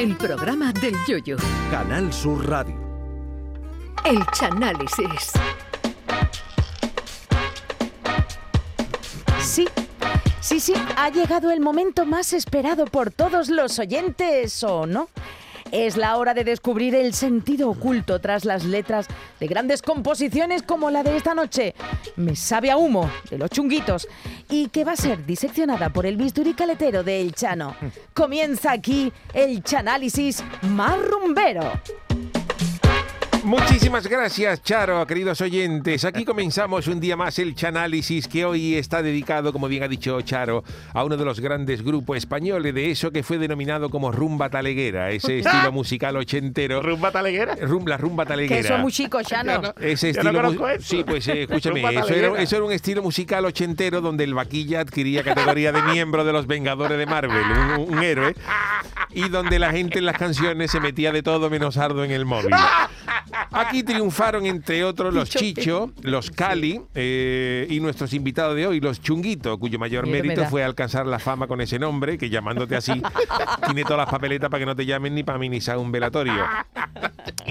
El programa del Yoyo. Canal Sur Radio. El Chanálisis. Sí, sí, sí, ha llegado el momento más esperado por todos los oyentes, ¿o no? Es la hora de descubrir el sentido oculto tras las letras de grandes composiciones como la de esta noche, Me sabe a humo, de los chunguitos, y que va a ser diseccionada por el bisturí caletero de El Chano. Comienza aquí el Chanálisis más rumbero. Muchísimas gracias, Charo, queridos oyentes. Aquí comenzamos un día más el Chanálisis, que hoy está dedicado, como bien ha dicho Charo, a uno de los grandes grupos españoles de eso que fue denominado como rumba taleguera, ese estilo musical ochentero. ¿Rumba taleguera? Rum- la rumba taleguera. Que eso es muy chico. Ese Yo no estilo mu- conozco eso. Sí, pues eh, escúchame, Rumba eso taleguera. era, eso era un estilo musical ochentero donde el vaquilla adquiría categoría de miembro de los Vengadores de Marvel, un, un héroe, y donde la gente en las canciones se metía de todo menos ardo en el móvil. Aquí triunfaron, entre otros, los Chicho, los Cali eh, y nuestros invitados de hoy, los Chunguito, cuyo mayor mérito fue alcanzar la fama con ese nombre, que llamándote así, tiene todas las papeletas para que no te llamen ni para minizar un velatorio.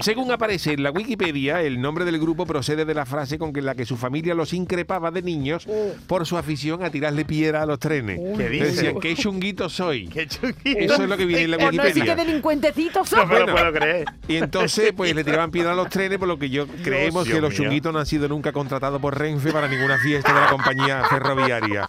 Según aparece en la Wikipedia, el nombre del grupo procede de la frase con que la que su familia los increpaba de niños por su afición a tirarle piedra a los trenes. ¿Qué? Decían, qué chunguito soy. ¡Qué chunguito! Eso es lo que viene en la no que delincuentecitos No me lo puedo creer. Y entonces, pues le tiraban piedra a los trenes, por lo que yo creemos Dios que los mío. chunguitos no han sido nunca contratados por Renfe para ninguna fiesta de la compañía ferroviaria.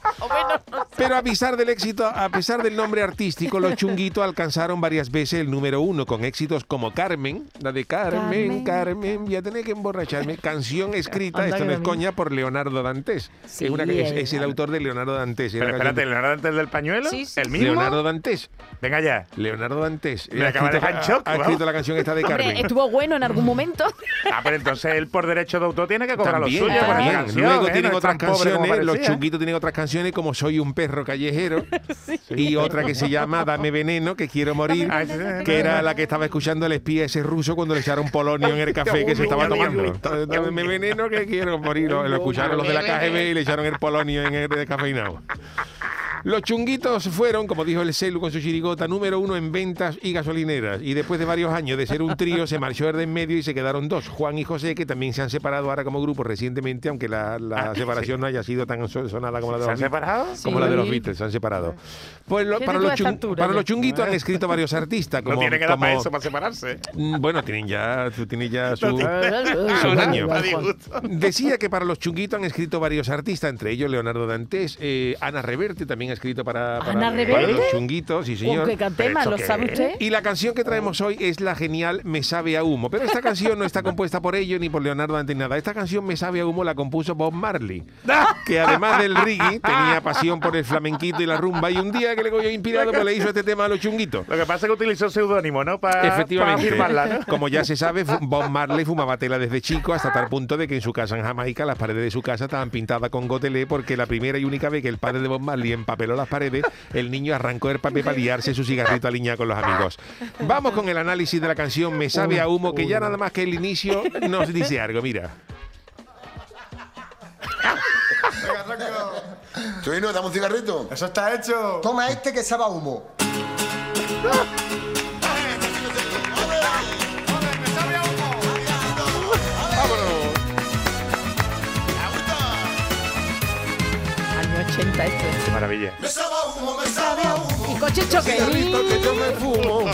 Pero a pesar del éxito, a pesar del nombre artístico, los chunguitos alcanzaron varias veces el número uno con éxitos como Carmen, la de Carmen, Carmen. Carmen, voy a tener que emborracharme, canción escrita, Anda esto no es coña, por Leonardo Dantes. Sí, es, una, es, es el autor de Leonardo Dantes. Pero espérate, ¿Leonardo antes del pañuelo? Sí, sí. ¿El mismo? Leonardo Dantes. Venga ya. Leonardo Dantes. Me Ha acaba de escrito- dejar en shock, ha vamos. escrito la canción esta de Carmen. Hombre, estuvo bueno en algún momento. Ah, pero entonces él por derecho de autor tiene que cobrar También, lo suyo por esa también. canción. Luego ¿eh? tienen No es otras tan pobre como canciones, los parecía. chunguitos tienen otras canciones como Soy un perro callejero y otra que se llama Dame veneno, que quiero morir, Ah, que era la que estaba escuchando el espía ese ruso cuando le echaron polonio en el café que se estaba tomando. Dame veneno, que quiero morir. Lo, lo escucharon los de la KGB y le echaron el polonio en el descafeinado. Los chunguitos fueron, como dijo el Celu con su chirigota, número uno en ventas y gasolineras. Y después de varios años de ser un trío, se marchó el de en medio y se quedaron dos, Juan y José, que también se han separado ahora como grupo recientemente, aunque la, la Ah, separación no haya sido tan so- sonada como la de ¿Se los han Beatles. separado? Como la de los. Beatles, se han separado. Pues lo- ¿Qué para, los estatura para los chunguitos han escrito varios artistas. Como, no tiene que dar para eso, para separarse. Mm, Bueno, tienen ya, tienen ya su, años. Para disgusto. Decía que para los chunguitos han escrito varios artistas, entre ellos Leonardo Dantes, eh, Ana Reverte también ha escrito para, para, ¿Ana para los chunguitos, sí señor. ¿Con qué? ¿Pero ¿Lo sabe usted? Y la canción que traemos hoy es la genial Me sabe a humo. Pero esta canción no está compuesta por ellos ni por Leonardo ni nada. Esta canción Me sabe a humo la compuso Bob Marley, que además del reggae tenía pasión por el flamenquito y la rumba. Y un día que le cogió inspirado, pues le hizo este tema a los chunguitos. Lo que pasa es que utilizó seudónimo, ¿no? Para, Efectivamente. para firmarla, ¿no? Como ya se sabe, Bob Marley fumaba tela desde chico hasta tal punto de que en su casa en Jamaica las paredes de su casa estaban pintadas con gotelé porque la primera y única vez que el padre de Bob Marley empapeló las paredes, el niño arrancó el papel para liarse su cigarrito a con los amigos. Vamos con el análisis de la canción Me sabe a humo, que ya nada más que el inicio nos dice algo, mira. Churino, dame un cigarrito. Eso está hecho. Toma este que sabe a humo. Y coche choque. que yo me fumo.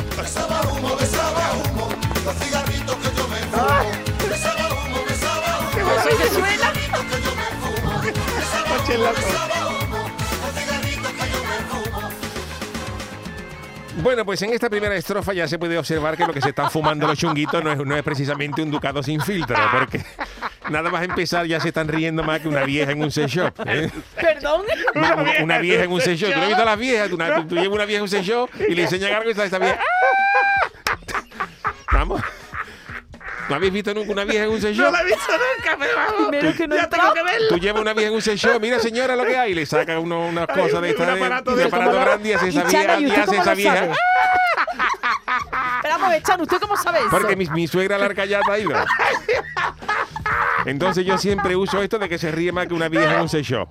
Eso que suena. Bueno, pues en esta primera estrofa ya se puede observar que lo que se están fumando los chunguitos no es, no es precisamente un ducado sin filtro, porque nada más empezar ya se están riendo más que una vieja en un sex shop. ¿eh? Perdón. Una, una- una vieja en un sex shop. ¿Tú no has visto a las viejas? Tú, una- tú- tú llevas una vieja en un sex shop y le enseñan algo y está esta vieja. Vamos. ¿No habéis visto nunca una vieja en un sex No la he visto nunca, pero vamos. Primero que no ya tengo que verlo. Tú llevas una vieja en un shop, mira señora lo que hay, y le sacan uno- unas cosas de un estas, de- aparato un de- aparato ¿Cómo lo- grande y hace esa vieja, ¿y hace esa vieja. Pero vamos ¿usted cómo sabe eso? Porque mi, mi suegra la arcayata ha ido. Entonces yo siempre uso esto de que se ríe más que una vieja en un shop.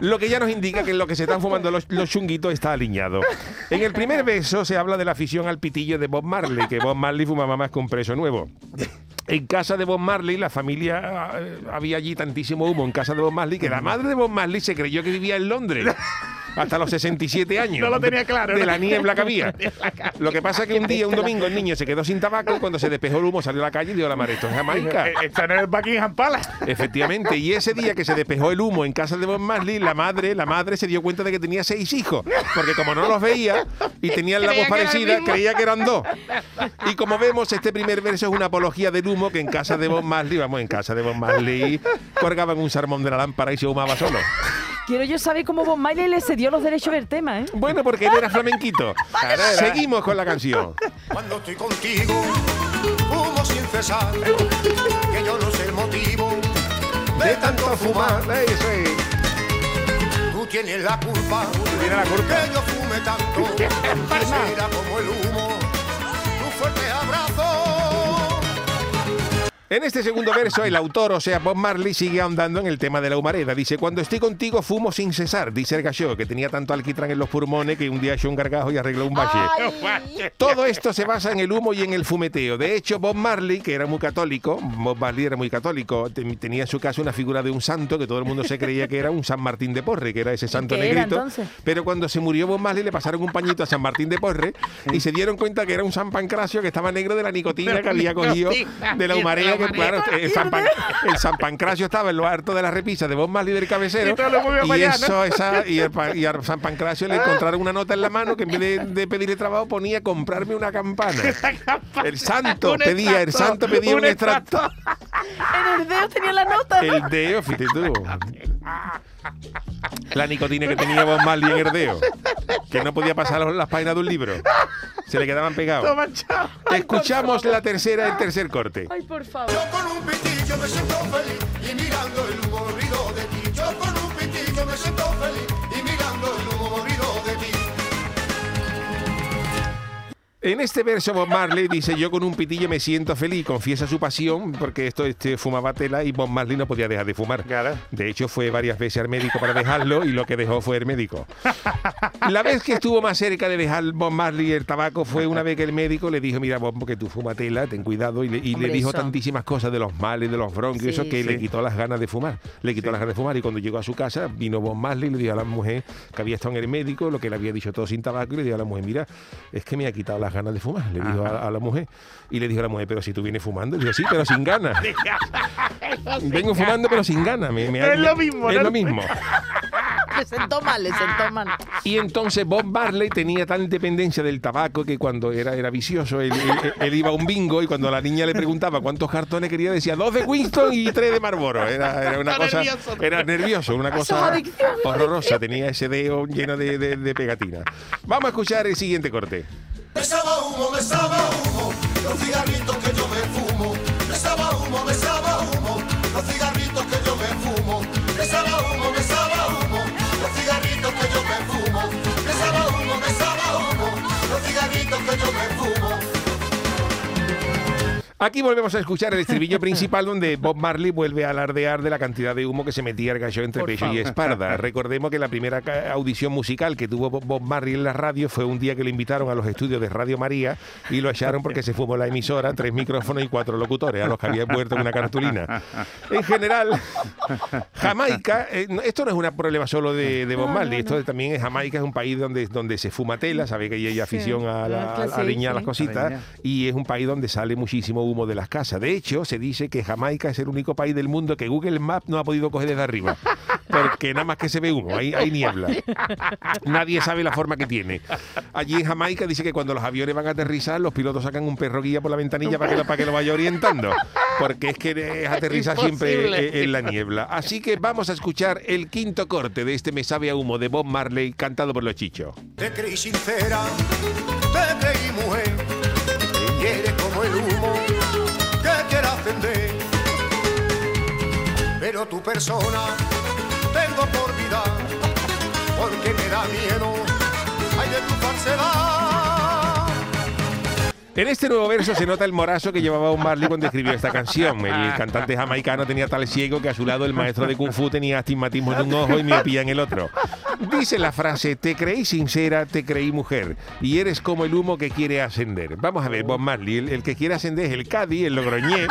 Lo que ya nos indica que lo que se están fumando los, chunguitos está alineado. En el primer verso se habla de la afición al pitillo de Bob Marley, que Bob Marley fumaba más que un preso nuevo. En casa de Bob Marley, la familia, eh, había allí tantísimo humo en casa de Bob Marley que la madre de Bob Marley se creyó que vivía en Londres. Hasta los 67 años. No lo tenía claro, De la niebla que había. Lo que pasa es que un día, un domingo, el niño se quedó sin tabaco y cuando se despejó el humo salió a la calle y dio la madre, esto es Jamaica. Está en el Buckingham Palace. Efectivamente, y ese día que se despejó el humo en casa de Bob Marley, la madre, la madre se dio cuenta de que tenía seis hijos, porque como no los veía y tenían la voz parecida, creía que eran dos. Y como vemos, este primer verso es una apología del humo que en casa de Bob Marley, vamos, en casa de Bob Marley, colgaban un sermón de la lámpara y se humaba solo. Quiero yo saber cómo Bob Marley le cedió los derechos del tema, ¿eh? Bueno, porque él era flamenquito. Seguimos con la canción. Cuando estoy contigo, fumo sin cesar, que yo no sé el motivo de tanto fumar. Eso es. Tú tienes la culpa, tienes la culpa. que yo fume tanto, será como el humo, tu fuerte abrazo. En este segundo verso, el autor, o sea, Bob Marley, sigue ahondando en el tema de la humareda. Dice, cuando estoy contigo fumo sin cesar, dice el gallo, que tenía tanto alquitrán en los pulmones que un día echó un gargajo y arregló un valle. Todo esto se basa en el humo y en el fumeteo. De hecho, Bob Marley, que era muy católico, Bob Marley era muy católico, te- tenía en su casa una figura de un santo que todo el mundo se creía que era un San Martín de Porre, que era ese santo era, negrito. Pero cuando se murió Bob Marley le pasaron un pañito a San Martín de Porre y se dieron cuenta que era un San Pancracio que estaba negro de la nicotina que había cogido de la claro, el San, Pan- el San Pancracio estaba en lo harto de la repisa de Marley del cabecero Y movió y eso, esa, y, el y a San Pancracio le encontraron una nota en la mano que en vez de, de pedirle trabajo ponía comprarme una campana. El santo Un pedía, el santo pedía un, un extracto. En el dedo tenía la nota. ¿no? El deo, fíjate tú. La nicotina que tenía Bob Marley en el deo. Que no podía pasar las páginas de un libro. Se le quedaban pegados. Toma, chao. Escuchamos la tercera, el tercer corte. Ay, por favor. Yo con un pitillo me siento feliz y mirando el humo morrido de En este verso Bob Marley dice yo con un pitillo me siento feliz, confiesa su pasión porque esto este, fumaba tela y Bob Marley no podía dejar de fumar. Claro. De hecho fue varias veces al médico para dejarlo y lo que dejó fue el médico. La vez que estuvo más cerca de dejar Bob Marley el tabaco fue una vez que el médico le dijo mira Bob porque tú fumas tela, ten cuidado y le, y le Hombre, dijo eso. tantísimas cosas de los males, de los bronquios, Sí, eso que le sí. quitó las ganas de fumar. Le quitó las ganas de fumar y cuando llegó a su casa vino Bob Marley y le dijo a la mujer que había estado en el médico, lo que le había dicho todo sin tabaco y le dijo a la mujer mira es que me ha quitado las ganas de fumar. Le dijo a, a la mujer y le dijo a la mujer pero si tú vienes fumando, y dijo sí pero sin ganas. Vengo fumando pero sin ganas. Me, me- Es lo mismo, Es ¿no? lo mismo. Le sentó mal, le sentó mal. Y entonces Bob Marley tenía tal dependencia del tabaco que cuando era, era vicioso, él, él- él iba a un bingo y cuando la niña le preguntaba cuántos cartones quería, decía dos de Winston y tres de Marlboro. Era, era una Está cosa. nervioso. Era nervioso, una cosa horrorosa. Tenía ese dedo lleno de, de, de pegatina. Vamos a escuchar el siguiente corte. Me estaba humo, me estaba humo, los cigarritos que yo me fumo. Me estaba humo, me estaba humo, los cigarritos Aquí volvemos a escuchar el estribillo principal donde Bob Marley vuelve a alardear de la cantidad de humo que se metía el gallo entre Por pecho y favor. espalda. Recordemos que la primera audición musical que tuvo Bob- Marley en la radio fue un día que lo invitaron a los estudios de Radio María y lo echaron porque se fumó la emisora, tres micrófonos y cuatro locutores, a los que había muerto en una cartulina. En general, Jamaica, eh, esto no es un problema solo de, de Bob Marley, esto también es Jamaica, es un país donde, donde se fuma tela, sabe que hay afición a, la, a sí. las cositas A leñar. y es un país donde sale muchísimo humo de las casas. De hecho, se dice que Jamaica es el único país del mundo que Google Maps no ha podido coger desde arriba, porque nada más que se ve humo, hay, hay niebla. Nadie sabe la forma que tiene. Allí en Jamaica dice que cuando los aviones van a aterrizar, los pilotos sacan un perro guía por la ventanilla para que lo, para que lo vaya orientando, porque es que es aterrizar siempre eh, en la niebla. Así que vamos a escuchar el quinto corte de este Me sabe a humo de Bob Marley, cantado por los chichos. Te creí sincera, te creí mujer, eres como el humo Tu persona tengo por vida, porque me da miedo, ay de tu falsedad. En este nuevo verso se nota el morazo que llevaba Bob Marley cuando escribió esta canción. El cantante jamaicano tenía tal ciego que a su lado el maestro de Kung Fu tenía astigmatismo en un ojo y miopía en el otro. Dice la frase, te creí sincera, te creí mujer, y eres como el humo que quiere ascender. Vamos a ver, Bob Marley, el, el que quiere ascender es el Cádiz, el Logroñé,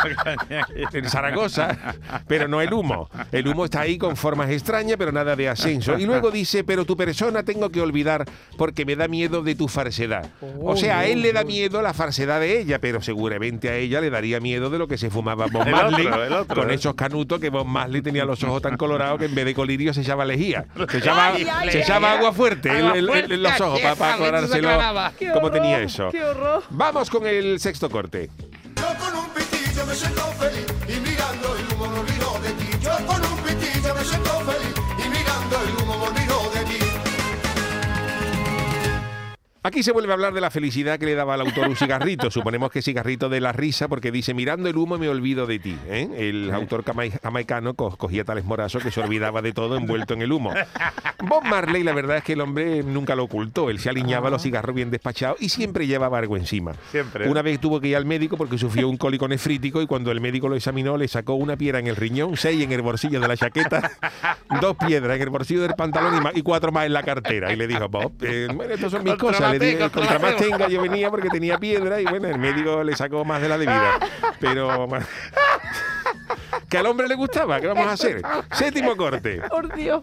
el Zaragoza, pero no el humo. El humo está ahí con formas extrañas, pero nada de ascenso. Y luego dice, pero tu persona tengo que olvidar porque me da miedo de tu falsedad. O sea, a él le da miedo la falsedad de ella, pero seguramente a ella le daría miedo de lo que se fumaba Bob El Marley otro, el otro, con ¿eh? esos canutos que Bob Marley tenía los ojos tan colorados que en vez de colirio se echaba lejía. Se echaba, Ay, ay, se ay, echaba ay. agua fuerte en, los ojos para, para. Qué cómo tenía eso. qué horror. Vamos con el sexto corte. Yo con un pitillo me siento feliz y mirando el humo me olvido de ti. Yo con un pitillo me siento feliz y mirando el humo Aquí se vuelve a hablar de la felicidad que le daba al autor un cigarrito. Suponemos que cigarrito de la risa, porque dice, mirando el humo me olvido de ti. ¿eh? El autor jamaicano co- cogía tales morazos que se olvidaba de todo envuelto en el humo. Bob Marley, la verdad es que el hombre nunca lo ocultó. Él se aliñaba los cigarros bien despachados y siempre llevaba algo encima. Siempre. Una vez tuvo que ir al médico porque sufrió un cólico nefrítico y cuando el médico lo examinó le sacó una piedra en el riñón, seis en el bolsillo de la chaqueta, dos piedras en el bolsillo del pantalón y, cuatro más en la cartera. Y le dijo, Bob, eh, bueno, estas son mis cosas. Le contra más tenga yo venía porque tenía piedra y bueno, el médico le sacó más de la debida. Pero... Que al hombre le gustaba, ¿qué vamos a hacer? Séptimo corte. Por Dios.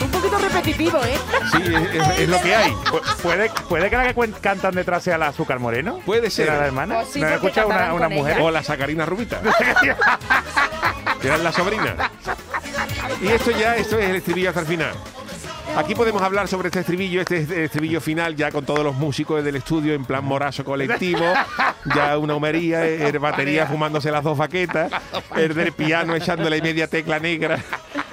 Un poquito repetitivo, ¿eh? Sí, es, es- es lo que hay. Pu- ¿Puede, ¿Puede que la que cantan detrás sea la Azúcar Moreno? Puede ser. ¿Era la hermana? Pues sí, ¿No escuchado una, una mujer? O la sacarina rubita. que era la sobrina. Y esto ya, esto es el estribillo hasta el final. Aquí podemos hablar sobre este estribillo, este estribillo final, ya con todos los músicos del estudio en plan morazo colectivo, ya una humería, el batería fumándose las dos baquetas, el del piano echándole media tecla negra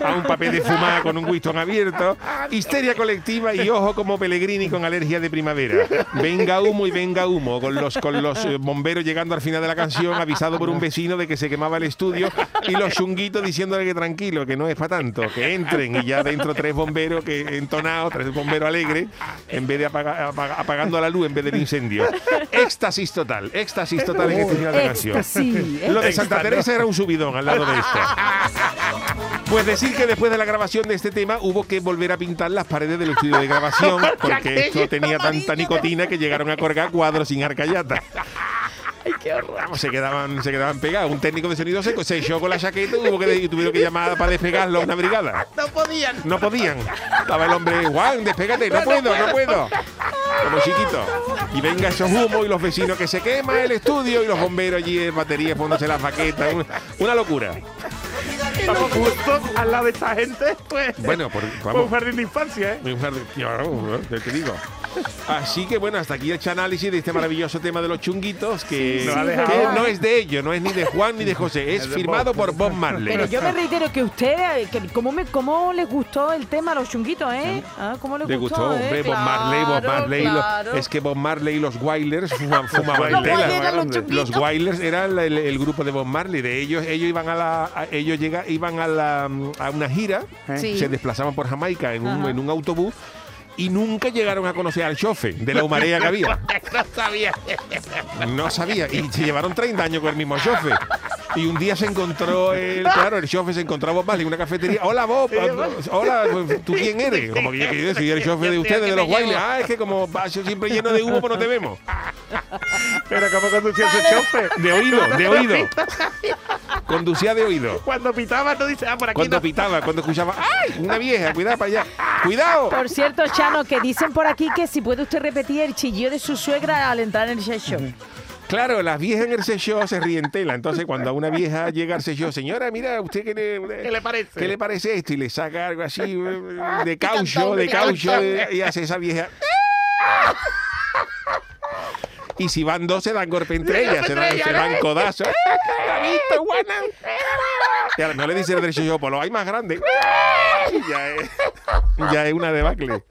a un papel de fumada con un Winston abierto, histeria colectiva y ojo como Pellegrini con alergia de primavera. Venga humo y venga humo, con los, con los eh, bomberos llegando al final de la canción, avisado por un vecino de que se quemaba el estudio y los chunguitos diciéndole que tranquilo, que no es para tanto, que entren y ya dentro tres bomberos que entonados, tres bomberos alegres, en vez de apaga- apaga- apagando la luz en vez del incendio. Éxtasis total, éxtasis total en este final de canción. Éxtasis, Lo de Santa. Teresa era un subidón al lado de esto. Pues decir que después de la grabación de este tema hubo que volver a pintar las paredes del estudio de grabación porque esto tenía tanta nicotina que llegaron a colgar cuadros sin arcayata. Ay, qué horror. Vamos, se quedaban, se quedaban pegados. Un técnico de sonido seco se echó con la chaqueta y hubo que, y tuvieron que llamar para despegarlo a una brigada. No podían. No podían. Estaba el hombre, Juan, despégate, no puedo, no puedo. Como chiquito. Y venga esos humos y los vecinos que se quema el estudio y los bomberos allí en baterías poniéndose las baquetas. Una, una locura. Estamos justo al lado de esta gente, pues. Bueno, por, vamos. un jardín de infancia, ¿eh? Jardín- claro, te digo. Así que bueno, hasta aquí el análisis de este maravilloso tema de los chunguitos, que, no es de ellos, no es ni de Juan ni de José, es Es de firmado Bob. por Bob Marley. Pero yo me reitero que usted, eh, que cómo, me, cómo les gustó el tema a los chunguitos, ¿eh? Ah, ¿Cómo les Le gustó? gustó, eh? hombre, Bob Marley, Bob Marley. claro. es que Bob Marley y los Wailers fuman- fumaban Los tela. Los Los. Wailers era el, el- el grupo de Bob Marley. De ellos, ellos iban a la, a- ellos llega, iban a, la, a una gira, Sí. se desplazaban por Jamaica en un, Ajá. en un autobús y nunca llegaron a conocer al chofe de la humareda que había. No sabía. No sabía. Y se llevaron 30 años con el mismo chofe. Y un día se encontró, el, claro, el chofe se encontró a Bob en una cafetería. Hola Bob, hola, ¿tú quién eres? Como que yo soy el chofe de ustedes, de los Wailers. Ah, es que como vas siempre lleno de humo, pues no te vemos. Pero ¿cómo conducía ese chofer? De oído, de oído. Conducía de oído. Cuando pitaba, no dice, ah, por aquí Cuando no. pitaba, cuando escuchaba, ¡ay! Una vieja, cuidado para allá. ¡Cuidado! Por cierto, Chano, que dicen por aquí que si puede usted repetir el chillido de su suegra al entrar en el show. Claro, las viejas en el sello se ríen tela. Entonces, cuando a una vieja llega al sello, señora, mira, ¿usted qué le, ¿Qué le parece? ¿Qué le parece esto? Y le saca algo así de caucho, de caucho, y hace esa vieja. Y si van dos, se dan golpe entre ellas, se dan, se dan codazos. ¿La has visto, guana? Y a lo mejor le dice el derecho yo, pues lo hay más grande. Ya es, ya es una debacle.